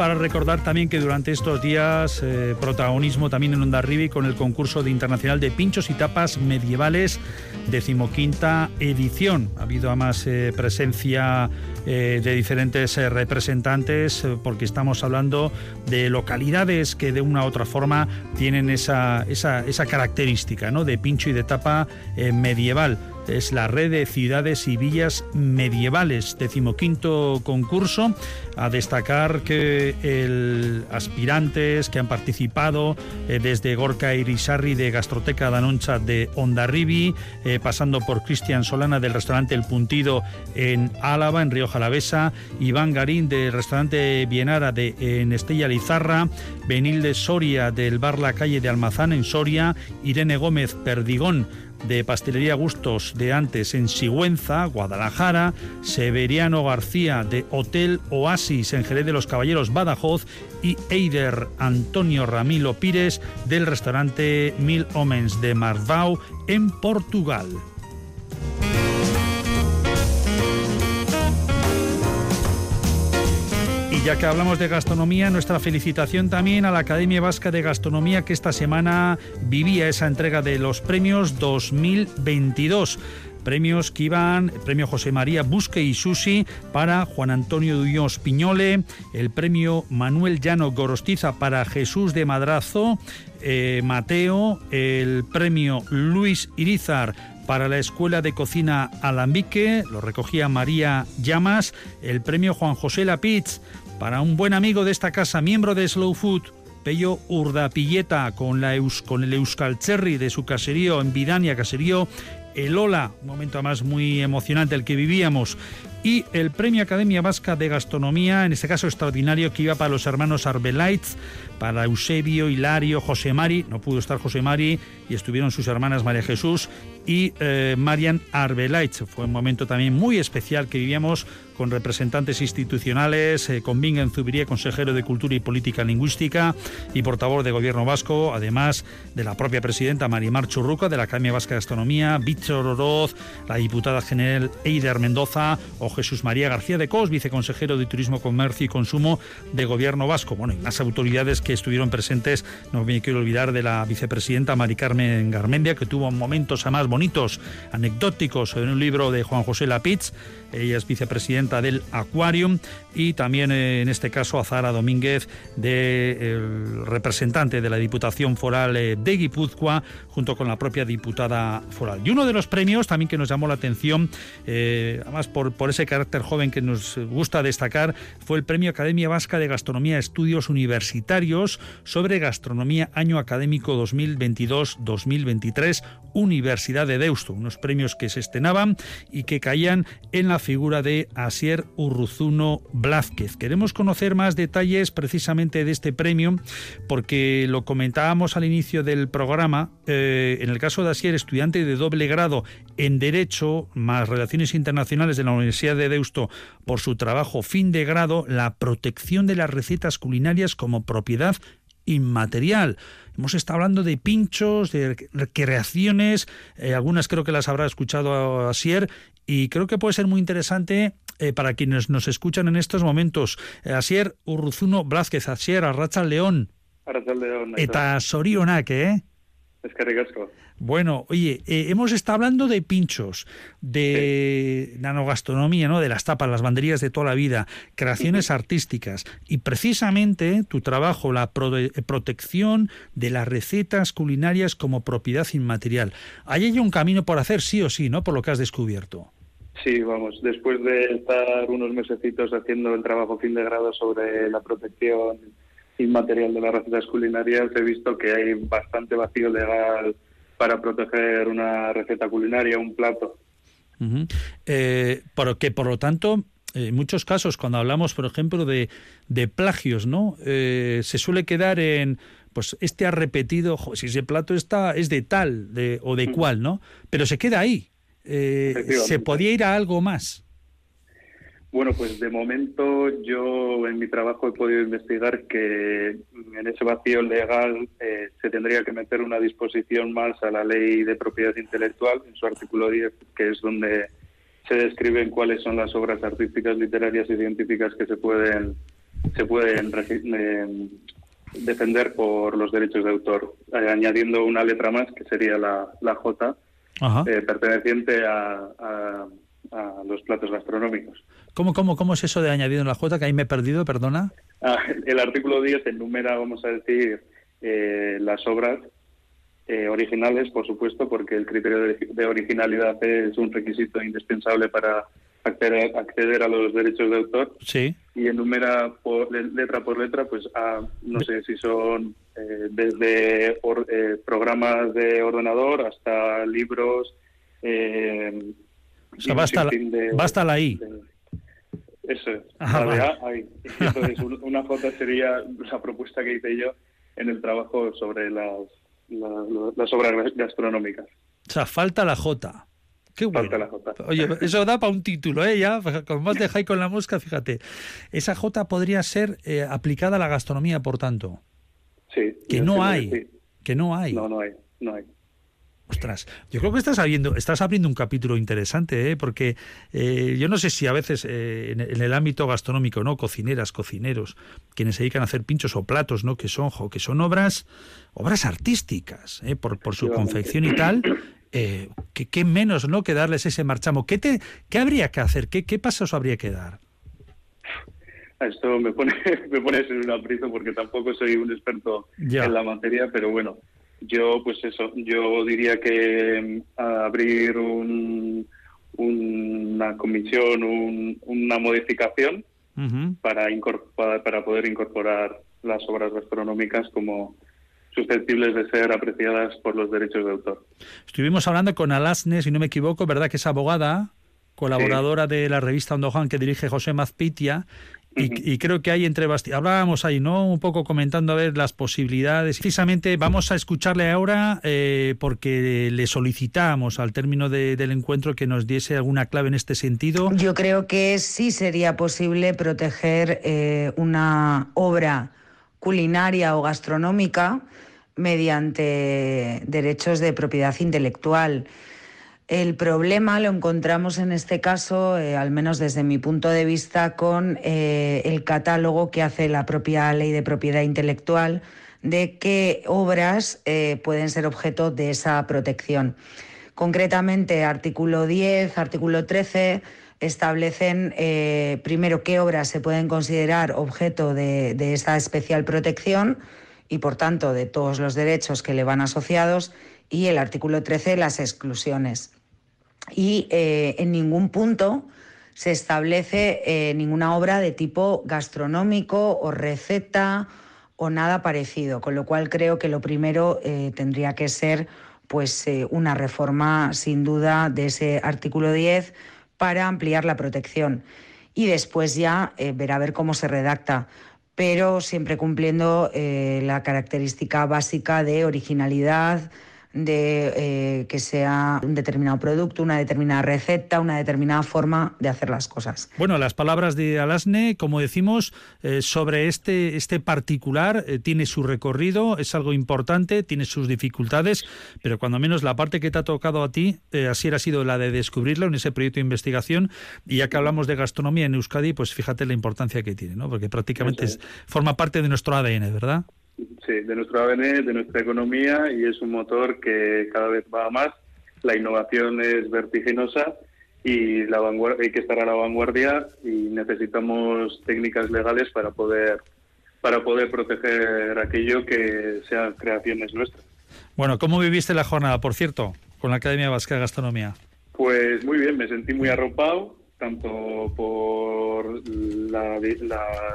para recordar también que durante estos días eh, protagonismo también en Onda Ribi con el concurso de internacional de pinchos y tapas medievales, decimoquinta edición. Ha habido además eh, presencia eh, de diferentes representantes porque estamos hablando de localidades que de una u otra forma tienen esa, esa, esa característica ¿no? de pincho y de tapa medieval es la red de ciudades y villas medievales, decimoquinto concurso. A destacar que el aspirantes que han participado eh, desde Gorka Irisarri de Gastroteca Danoncha de Ondarribi, eh, pasando por Cristian Solana del restaurante El Puntido en Álava, en Río Jalavesa, Iván Garín del restaurante Bienara de en Estella Lizarra, Benilde Soria del bar La Calle de Almazán en Soria, Irene Gómez Perdigón de Pastelería Gustos de antes en Sigüenza, Guadalajara, Severiano García de Hotel Oasis en Jerez de los Caballeros Badajoz y Eider Antonio Ramilo Pires del restaurante Mil Homens de Marvau en Portugal. Ya que hablamos de gastronomía, nuestra felicitación también a la Academia Vasca de Gastronomía que esta semana vivía esa entrega de los premios 2022 premios que iban, el premio José María Busque y Susi para Juan Antonio Duños Piñole, el premio Manuel Llano Gorostiza para Jesús de Madrazo, eh, Mateo, el premio Luis Irizar para la Escuela de Cocina Alambique, lo recogía María Llamas, el premio Juan José Lapitz para un buen amigo de esta casa, miembro de Slow Food, Pello Urdapilleta, con, con el Euskal Cherry de su caserío en Vidania, caserío El Ola, un momento más muy emocionante el que vivíamos, y el Premio Academia Vasca de Gastronomía, en este caso extraordinario, que iba para los hermanos Arbelaitz, para Eusebio, Hilario, José Mari, no pudo estar José Mari, y estuvieron sus hermanas María Jesús y eh, Marian Arbelaitz. Fue un momento también muy especial que vivíamos con representantes institucionales, eh, con Bingen Zubiría, consejero de Cultura y Política Lingüística y portavoz de Gobierno Vasco, además de la propia presidenta Marimar Churruca de la Academia Vasca de Gastronomía, Víctor Oroz, la diputada general Eider Mendoza o Jesús María García de Cos, viceconsejero de Turismo, Comercio y Consumo de Gobierno Vasco. Bueno, y más autoridades que estuvieron presentes, no me quiero olvidar de la vicepresidenta Mari Carmen Garmendia, que tuvo momentos además bonitos, anecdóticos en un libro de Juan José Lapitz ella es vicepresidenta del Aquarium y también eh, en este caso a Zara Domínguez, de, representante de la Diputación Foral eh, de Guipúzcoa, junto con la propia diputada foral. Y uno de los premios también que nos llamó la atención, eh, además por, por ese carácter joven que nos gusta destacar, fue el Premio Academia Vasca de Gastronomía Estudios Universitarios sobre Gastronomía Año Académico 2022-2023, Universidad Universidad de Deusto, unos premios que se estrenaban y que caían en la figura de Asier Urruzuno Blázquez. Queremos conocer más detalles precisamente de este premio porque lo comentábamos al inicio del programa, eh, en el caso de Asier, estudiante de doble grado en Derecho más Relaciones Internacionales de la Universidad de Deusto por su trabajo fin de grado, la protección de las recetas culinarias como propiedad inmaterial. Hemos estado hablando de pinchos, de recreaciones, eh, algunas creo que las habrá escuchado Asier, y creo que puede ser muy interesante eh, para quienes nos escuchan en estos momentos. Eh, Asier Urruzuno Blázquez, Asier, Arracha León. Arracha León. Eta sorionak, eh? Es que ricasco. Bueno, oye, eh, hemos estado hablando de pinchos, de nanogastronomía, ¿no? De las tapas, las banderías de toda la vida, creaciones artísticas y precisamente tu trabajo, la eh, protección de las recetas culinarias como propiedad inmaterial. Hay ahí un camino por hacer, sí o sí, ¿no? Por lo que has descubierto. Sí, vamos, después de estar unos mesecitos haciendo el trabajo fin de grado sobre la protección inmaterial de las recetas culinarias, he visto que hay bastante vacío legal para proteger una receta culinaria, un plato. Eh, que por lo tanto, en muchos casos, cuando hablamos, por ejemplo, de, de plagios, ¿no? Eh, se suele quedar en, pues este ha repetido, si ese plato está, es de tal de, o de cual, ¿no? Pero se queda ahí. Eh, ¿Se podía ir a algo más? Bueno, pues de momento yo en mi trabajo he podido investigar que en ese vacío legal eh, se tendría que meter una disposición más a la ley de propiedad intelectual, en su artículo 10, que es donde se describen cuáles son las obras artísticas, literarias y científicas que se pueden, se pueden eh, defender por los derechos de autor, eh, añadiendo una letra más, que sería la, la J, perteneciente a a los platos gastronómicos. ¿Cómo, cómo, cómo es eso de añadido en la J? Que ahí me he perdido, perdona. Ah, el artículo 10 enumera, vamos a decir, eh, las obras eh, originales, por supuesto, porque el criterio de, originalidad es un requisito indispensable para acceder, acceder, a los derechos de autor. Sí. Y enumera por, letra por letra, pues a, no sé si son eh, desde programas de ordenador hasta libros, o sea, basta, la, basta la I. eso es. Ah, A, ahí. (laughs) Entonces, una J sería la propuesta que hice yo en el trabajo sobre las, las, obras gastronómicas. O sea, falta la J. Qué bueno. Falta la J. Oye, eso da para un título, ¿eh? Ya, con más de (laughs) Jai con la mosca, fíjate. Esa J podría ser eh, aplicada a la gastronomía, por tanto. Sí. Que no hay. Que no hay. No, no hay. No hay. Ostras, yo creo que estás abriendo, estás abriendo un capítulo interesante, ¿eh? porque eh, yo no sé si a veces eh, en, el ámbito gastronómico, ¿no? Cocineras, cocineros, quienes se dedican a hacer pinchos o platos, ¿no? Que son, que son obras, obras artísticas, ¿eh? por, por su confección y tal. ¿qué, menos, ¿no? Que darles ese marchamo. ¿Qué te, qué habría que hacer? ¿Qué, qué pasos habría que dar? Esto me pone, (laughs) me pones en un aprieto porque tampoco soy un experto en la materia, pero bueno, yo, pues eso, yo diría que mm, abrir un, una comisión, una modificación para, para poder incorporar las obras gastronómicas como susceptibles de ser apreciadas por los derechos de autor. Estuvimos hablando con Alasne, si no me equivoco, ¿verdad? Que es abogada, colaboradora de la revista Ondohan que dirige José Mazpitia, y, creo que hay entre hablábamos ahí, ¿no? Un poco comentando a ver las posibilidades. Precisamente vamos a escucharle ahora eh, porque le solicitamos al término del encuentro que nos diese alguna clave en este sentido. Yo creo que sí sería posible proteger eh, una obra culinaria o gastronómica mediante derechos de propiedad intelectual. El problema lo encontramos en este caso, eh, al menos desde mi punto de vista, con eh, el catálogo que hace la propia ley de propiedad intelectual de qué obras eh, pueden ser objeto de esa protección. Concretamente, artículo 10, artículo 13 establecen primero qué obras se pueden considerar objeto de, de esa especial protección y, por tanto, de todos los derechos que le van asociados y el artículo 13 las exclusiones y eh, en ningún punto se establece eh, ninguna obra de tipo gastronómico o receta o nada parecido, con lo cual creo que lo primero eh, tendría que ser pues una reforma sin duda de ese artículo 10 para ampliar la protección. Y después ya ver a ver cómo se redacta pero siempre cumpliendo la característica básica de originalidad, de eh, que sea un determinado producto, una determinada receta, una determinada forma de hacer las cosas. Bueno, las palabras de Alasne, como decimos, eh, sobre este, este particular eh, tiene su recorrido, es algo importante, tiene sus dificultades, pero cuando menos la parte que te ha tocado a ti, así ha sido la de descubrirlo en ese proyecto de investigación, y ya que hablamos de gastronomía en Euskadi, pues fíjate la importancia que tiene, ¿no? porque prácticamente forma parte de nuestro ADN, ¿verdad? Sí, de nuestro ADN, de nuestra economía y es un motor que cada vez va a más. La innovación es vertiginosa y la hay que estar a la vanguardia y necesitamos técnicas legales para poder para poder proteger aquello que sean creaciones nuestras. Bueno, ¿cómo viviste la jornada, por cierto, con la Academia Vasca de Gastronomía? Pues muy bien, me sentí muy arropado tanto por la,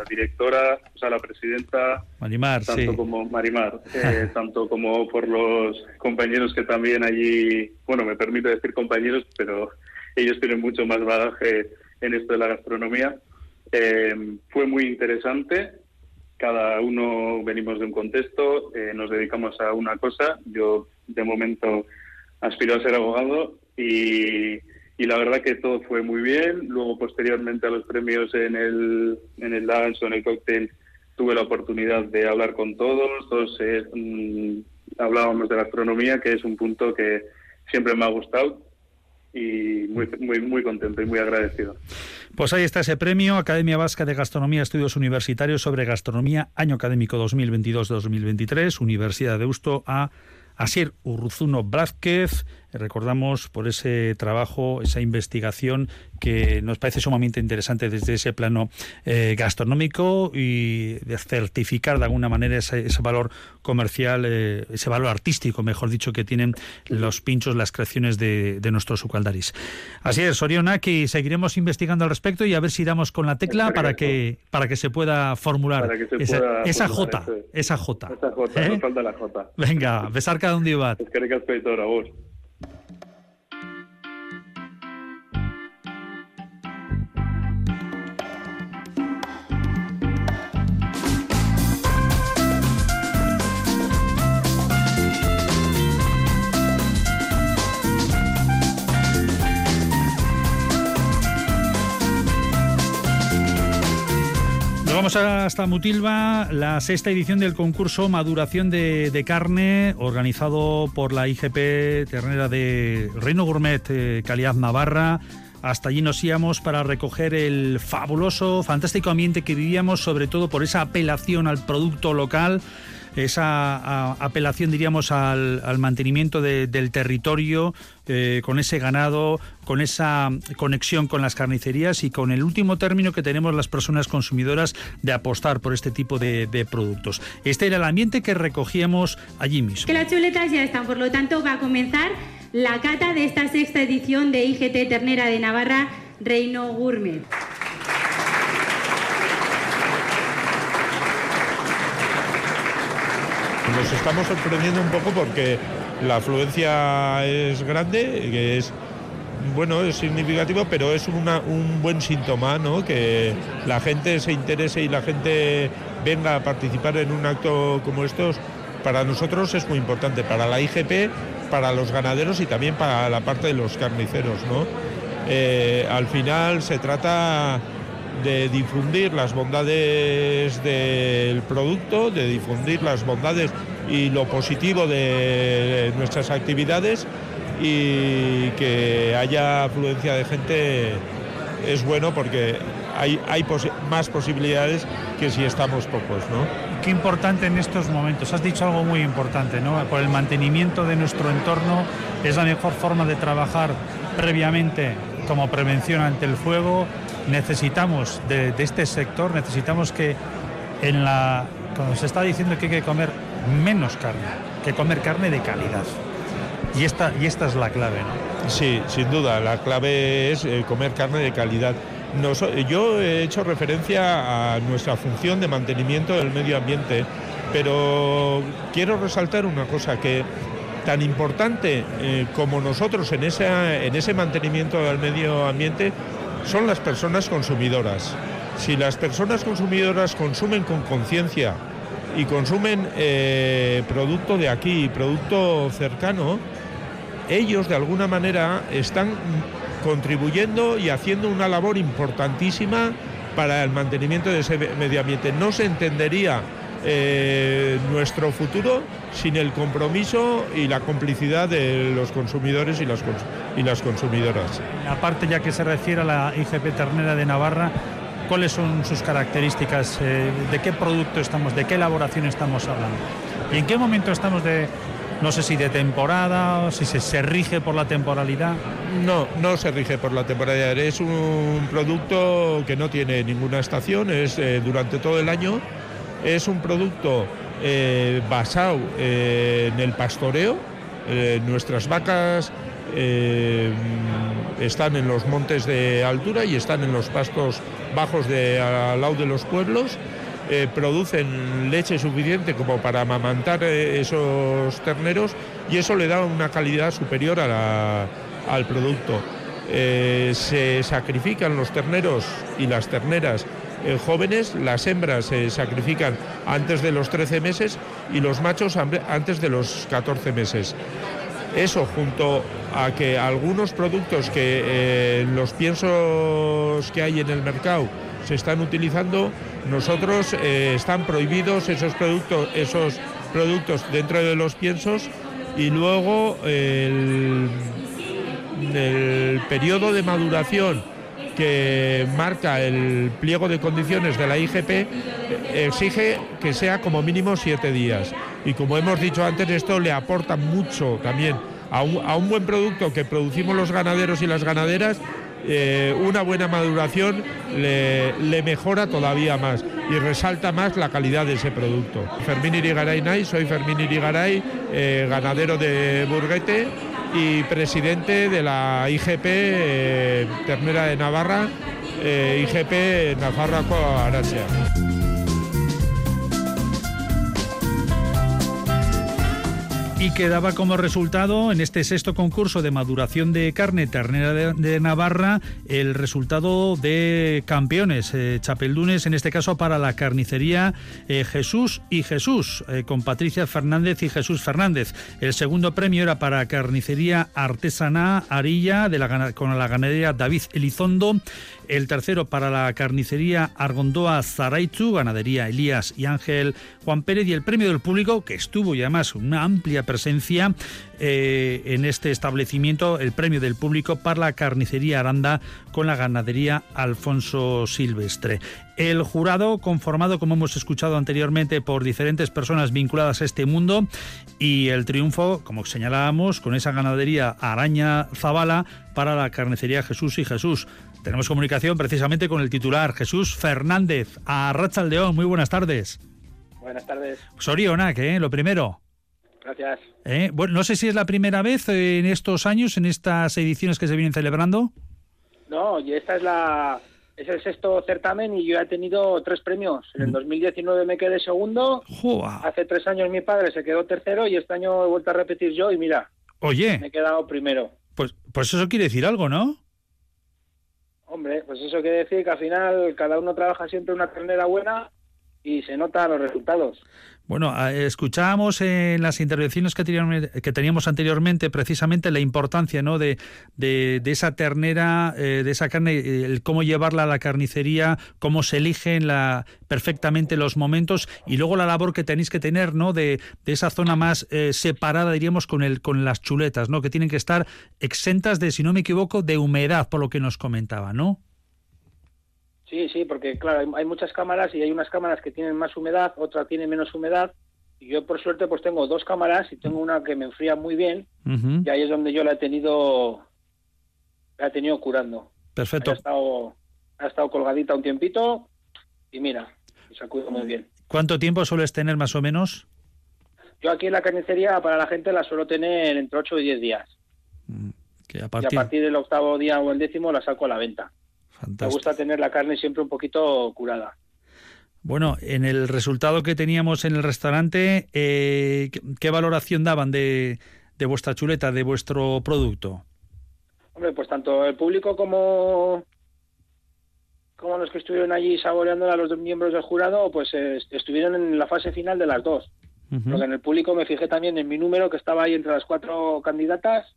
directora, o sea, la presidenta, Marimar, tanto como Marimar, (laughs) eh, tanto como por los compañeros que también allí, bueno, me permito decir compañeros, pero ellos tienen mucho más bagaje en esto de la gastronomía. Eh, fue muy interesante. Cada uno venimos de un contexto, eh, nos dedicamos a una cosa. Yo, de momento, aspiro a ser abogado y y la verdad que todo fue muy bien. Luego, posteriormente a los premios en el, en el dance o en el cóctel, tuve la oportunidad de hablar con todos. Todos eh, mm, hablábamos de gastronomía, que es un punto que siempre me ha gustado y muy, muy, muy contento y muy agradecido. Pues ahí está ese premio, Academia Vasca de Gastronomía, Estudios Universitarios sobre Gastronomía, año académico 2022-2023, Universidad de Usto a Asier Urruzuno Blázquez, recordamos por ese trabajo, esa investigación que nos parece sumamente interesante desde ese plano eh, gastronómico y de certificar de alguna manera ese, valor comercial, eh, ese valor artístico, mejor dicho, que tienen los pinchos, las creaciones de, nuestros sucaldaris. Así es, Sorionaki, seguiremos investigando al respecto y a ver si damos con la tecla para que para que se pueda formular esa, J, esa J. Esa J, ¿Eh? falta la J. Venga, besar cada un día. Es que vos. Vamos hasta Mutilva, la sexta edición del concurso Maduración de, Carne, organizado por la IGP Ternera de Reino Gourmet eh, Calidad Navarra. Hasta allí nos íbamos para recoger el fabuloso, fantástico ambiente que vivíamos, sobre todo por esa apelación al producto local esa apelación, diríamos, al, mantenimiento del territorio, eh, con ese ganado, con esa conexión con las carnicerías y con el último término que tenemos las personas consumidoras de apostar por este tipo de, productos. Este era el ambiente que recogíamos allí mismo. Que las chuletas ya están, por lo tanto va a comenzar la cata de esta sexta edición de IGT Ternera de Navarra Reino Gourmet. nos estamos sorprendiendo un poco porque la afluencia es grande, es bueno, es significativo, pero es un buen síntoma, ¿no? Que la gente se interese y la gente venga a participar en un acto como estos, para nosotros es muy importante, para la IGP, para los ganaderos y también para la parte de los carniceros, ¿no? Eh, al final se trata de difundir las bondades del producto, de difundir las bondades y lo positivo de nuestras actividades y que haya afluencia de gente es bueno porque hay, más posibilidades que si estamos pocos, ¿no? Qué importante en estos momentos, has dicho algo muy importante, ¿no? Por el mantenimiento de nuestro entorno es la mejor forma de trabajar previamente como prevención ante el fuego, necesitamos de, este sector, necesitamos que en la, cuando se está diciendo que hay que comer menos carne, que comer carne de calidad. Y esta, y esta es la clave, ¿no? Sí, sin duda, la clave es eh, comer carne de calidad. Yo he hecho referencia a nuestra función de mantenimiento del medio ambiente, pero quiero resaltar una cosa, que tan importante eh, como nosotros en, en ese mantenimiento del medio ambiente son las personas consumidoras. Si las personas consumidoras consumen con conciencia y consumen eh, producto de aquí, producto cercano, ellos de alguna manera están contribuyendo y haciendo una labor importantísima para el mantenimiento de ese medio ambiente. No se entendería eh, nuestro futuro sin el compromiso y la complicidad de los consumidores y las, y las consumidoras. Aparte, ya que se refiere a la IGP Ternera de Navarra, ¿cuáles son sus características? Eh, ¿De qué producto estamos, de qué elaboración estamos hablando? ¿Y en qué momento estamos de, no sé si de temporada, o si se, rige por la temporalidad. No, no se rige por la temporalidad. Es un producto que no tiene ninguna estación, es eh, durante todo el año es un producto eh, basado eh, en el pastoreo. Nuestras vacas están en los montes de altura y están en los pastos bajos de, al lado de los pueblos. Producen leche suficiente como para amamantar esos terneros y eso le da una calidad superior al producto. se sacrifican los terneros y las terneras eh, jóvenes, las hembras se sacrifican antes de los 13 meses y los machos antes de los 14 meses. Eso junto a que algunos productos que eh, los piensos que hay en el mercado se están utilizando, nosotros eh, están prohibidos esos productos, esos productos dentro de los piensos y luego el periodo de maduración que marca el pliego de condiciones de la IGP exige que sea como mínimo siete días. Y como hemos dicho antes, esto le aporta mucho también a un, buen producto que producimos los ganaderos y las ganaderas. Eh, una buena maduración le, mejora todavía más y resalta más la calidad de ese producto. Fermín Irigaray Nay, soy Fermín Irigaray, eh, ganadero de Burguete y presidente de la IGP eh, Ternera de Navarra, IGP Navarra Arasia. Y quedaba como resultado en este sexto concurso de maduración de carne ternera de, Navarra el resultado de campeones eh, chapeldunes, en este caso para la carnicería eh, Jesús y Jesús, eh, con Patricia Fernández y Jesús Fernández. El segundo premio era para carnicería artesana Arilla de la, con la ganadería David Elizondo el tercero para la carnicería Argondoa Zaraitu, ganadería Elías y Ángel Juan Pérez, y el premio del público, que estuvo y además una amplia presencia eh, en este establecimiento, el premio del público para la carnicería Aranda con la ganadería Alfonso Silvestre. El jurado, conformado, como hemos escuchado anteriormente, por diferentes personas vinculadas a este mundo, y el triunfo, como señalábamos, con esa ganadería Araña Zabala para la carnicería Jesús y Jesús. Tenemos comunicación precisamente con el titular Jesús Fernández. A León, muy buenas tardes. Buenas tardes. Sorionac, ¿eh? Lo primero. Gracias. ¿Eh? Bueno, no sé si es la primera vez en estos años, en estas ediciones que se vienen celebrando. No, y esta es la es el sexto certamen y yo he tenido tres premios. En el 2019 mm. me quedé segundo. Hace tres años mi padre se quedó tercero y este año he vuelto a repetir yo y mira. Oye. Me he quedado primero. Pues, pues eso quiere decir algo, ¿no? Hombre, pues eso quiere decir que al final cada uno trabaja siempre una ternera buena y se notan los resultados. Bueno, escuchábamos en las intervenciones que teníamos, anteriormente precisamente la importancia ¿no? de, de, esa ternera, eh, de esa carne, el cómo llevarla a la carnicería, cómo se eligen la, perfectamente los momentos y luego la labor que tenéis que tener ¿no? de, de esa zona más eh, separada, diríamos, con, el, con las chuletas, ¿no? que tienen que estar exentas de, si no me equivoco, de humedad, por lo que nos comentaba, ¿no? Sí, sí, porque claro, hay, muchas cámaras y hay unas cámaras que tienen más humedad, otra tiene menos humedad. Y yo por suerte pues tengo dos cámaras y tengo una que me enfría muy bien y ahí es donde yo la he tenido la he tenido curando. Perfecto. Ha estado, ha estado colgadita un tiempito y mira, se cuido muy bien. ¿Cuánto tiempo sueles tener más o menos? Yo aquí en la carnicería para la gente la suelo tener entre 8 y 10 días. Mm, y a partir del octavo día o el décimo la saco a la venta. Me gusta tener la carne siempre un poquito curada. Bueno, en el resultado que teníamos en el restaurante, eh, ¿qué valoración daban de, de vuestra chuleta, de vuestro producto? Hombre, pues tanto el público como como los que estuvieron allí saboreándola a los dos miembros del jurado, pues eh, estuvieron en la fase final de las dos. Porque en el público me fijé también en mi número, que estaba ahí entre las cuatro candidatas,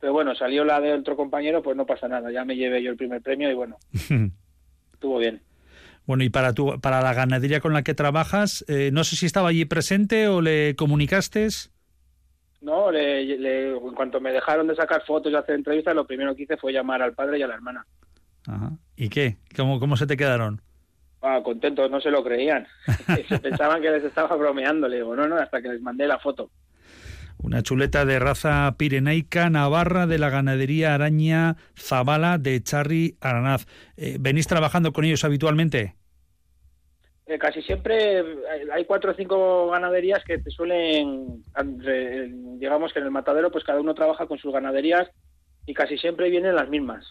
pero bueno, salió la de otro compañero, pues no pasa nada, ya me llevé yo el primer premio y bueno, (laughs) estuvo bien. Bueno, y para, tu, para la ganadería con la que trabajas, eh, no sé si estaba allí presente o le comunicaste. No, le, en cuanto me dejaron de sacar fotos y hacer entrevistas, lo primero que hice fue llamar al padre y a la hermana. Ajá. ¿Y qué? ¿Cómo, cómo se te quedaron? Ah, contentos, no se lo creían. (laughs) (laughs) se pensaban que les estaba bromeando. Le digo, no, no, hasta que les mandé la foto. Una chuleta de raza pirenaica navarra de la ganadería Araña Zabala de Charri Aranaz. Eh, ¿Venís trabajando con ellos habitualmente? Eh, casi siempre hay cuatro o cinco ganaderías que te suelen, digamos que en el matadero pues cada uno trabaja con sus ganaderías y casi siempre vienen las mismas.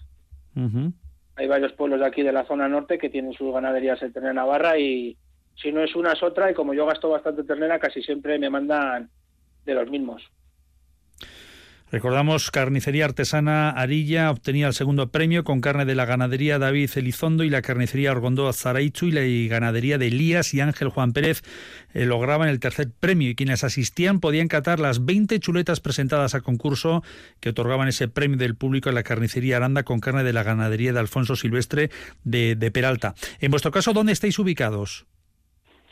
Hay varios pueblos de aquí de la zona norte que tienen sus ganaderías en ternera navarra y si no es una es otra y como yo gasto bastante ternera casi siempre me mandan de los mismos. Recordamos, carnicería artesana Arilla obtenía el segundo premio con carne de la ganadería David Elizondo y la carnicería Orgondó Zaraichu y la ganadería de Elías y Ángel Juan Pérez eh, lograban el tercer premio y quienes asistían podían catar las 20 chuletas presentadas a concurso que otorgaban ese premio del público en la carnicería Aranda con carne de la ganadería de Alfonso Silvestre de, de Peralta. En vuestro caso, ¿dónde estáis ubicados?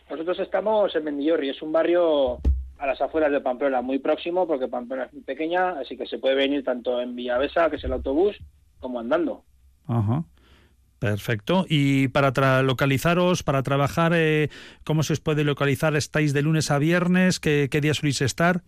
Nosotros estamos en Mendillorri, es un barrio a las afueras de Pamplona, muy próximo, porque Pamplona es muy pequeña, así que se puede venir tanto en Villavesa, que es el autobús, como andando. Ajá. Perfecto. Y para localizaros, para trabajar, eh, ¿cómo se os puede localizar? ¿Estáis de lunes a viernes? ¿Qué, qué día soléis estar?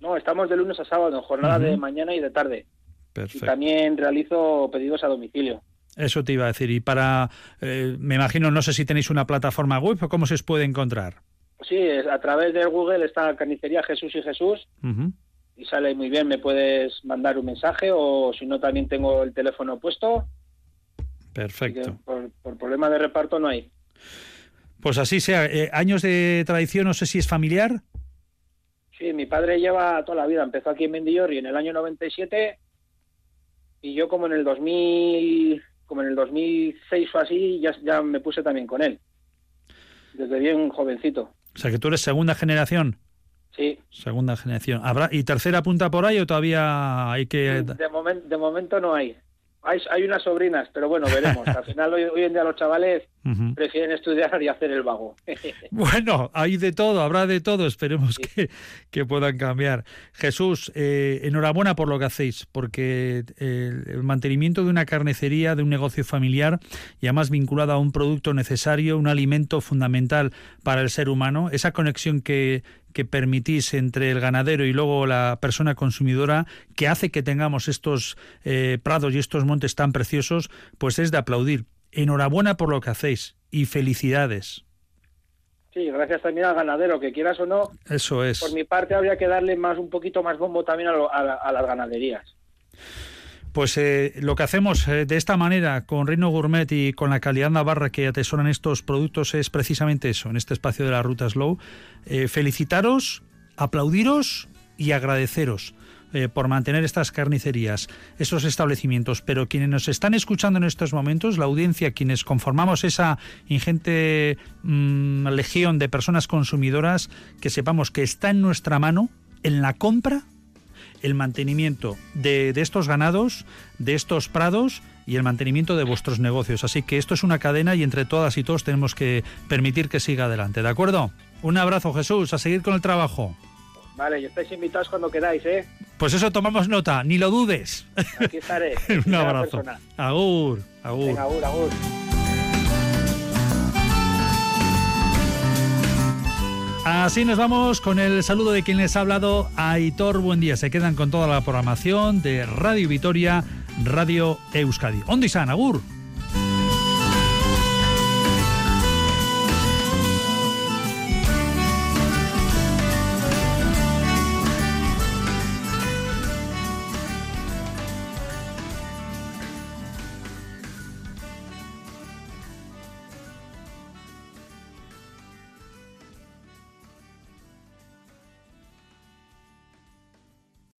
No, estamos de lunes a sábado, en jornada de mañana y de tarde. Perfecto. Y también realizo pedidos a domicilio. Eso te iba a decir. Y para, eh, me imagino, no sé si tenéis una plataforma web o cómo se os puede encontrar. Sí, a través de Google está Carnicería Jesús y Jesús. Y sale muy bien, me puedes mandar un mensaje o si no también tengo el teléfono puesto. Perfecto. Por, problema de reparto no hay. Pues así sea. Eh, ¿Años de tradición no sé si es familiar? Sí, mi padre lleva toda la vida. Empezó aquí en Mendillorri en el año 97 y yo como en el 2000, como en el 2006 o así, ya, ya me puse también con él. Desde bien jovencito. O sea, que tú eres segunda generación. Sí. Segunda generación. ¿Habrá, ¿Y tercera punta por ahí o todavía hay que...? De, de momento no hay. Hay, hay unas sobrinas, pero bueno, veremos. (laughs) Al final hoy, hoy en día los chavales prefieren estudiar y hacer el vago. (laughs) (laughs) bueno, hay de todo, habrá de todo, esperemos que, que, puedan cambiar. Jesús, eh, enhorabuena por lo que hacéis, porque el, el, mantenimiento de una carnicería, de un negocio familiar, y además vinculado a un producto necesario, un alimento fundamental para el ser humano, esa conexión que, que permitís entre el ganadero y luego la persona consumidora que hace que tengamos estos eh, prados y estos montes tan preciosos, pues es de aplaudir. Enhorabuena por lo que hacéis y felicidades. Sí, gracias también al ganadero, que quieras o no. Eso es. Por mi parte habría que darle más un poquito más bombo también a, a las ganaderías. Pues eh, lo que hacemos eh, de esta manera con Reino Gourmet y con la calidad navarra que atesoran estos productos es precisamente eso, en este espacio de la Ruta Slow. Eh, felicitaros, aplaudiros y agradeceros. Por mantener estas carnicerías, esos establecimientos, pero quienes nos están escuchando en estos momentos, la audiencia, quienes conformamos esa ingente mm, legión de personas consumidoras, que sepamos que está en nuestra mano en la compra el mantenimiento de, de, estos ganados, de estos prados y el mantenimiento de vuestros negocios. Así que esto es una cadena y entre todas y todos tenemos que permitir que siga adelante. ¿De acuerdo? Un abrazo, Jesús, a seguir con el trabajo. Vale, y estáis invitados cuando queráis, ¿eh? Pues eso tomamos nota, ni lo dudes. Aquí estaré. (laughs) Un abrazo. Agur, agur. Venga, agur, agur. Así nos vamos con el saludo de quien les ha hablado, Aitor Buen Día. Se quedan con toda la programación de Radio Vitoria, Radio Euskadi. Ondi San, Agur.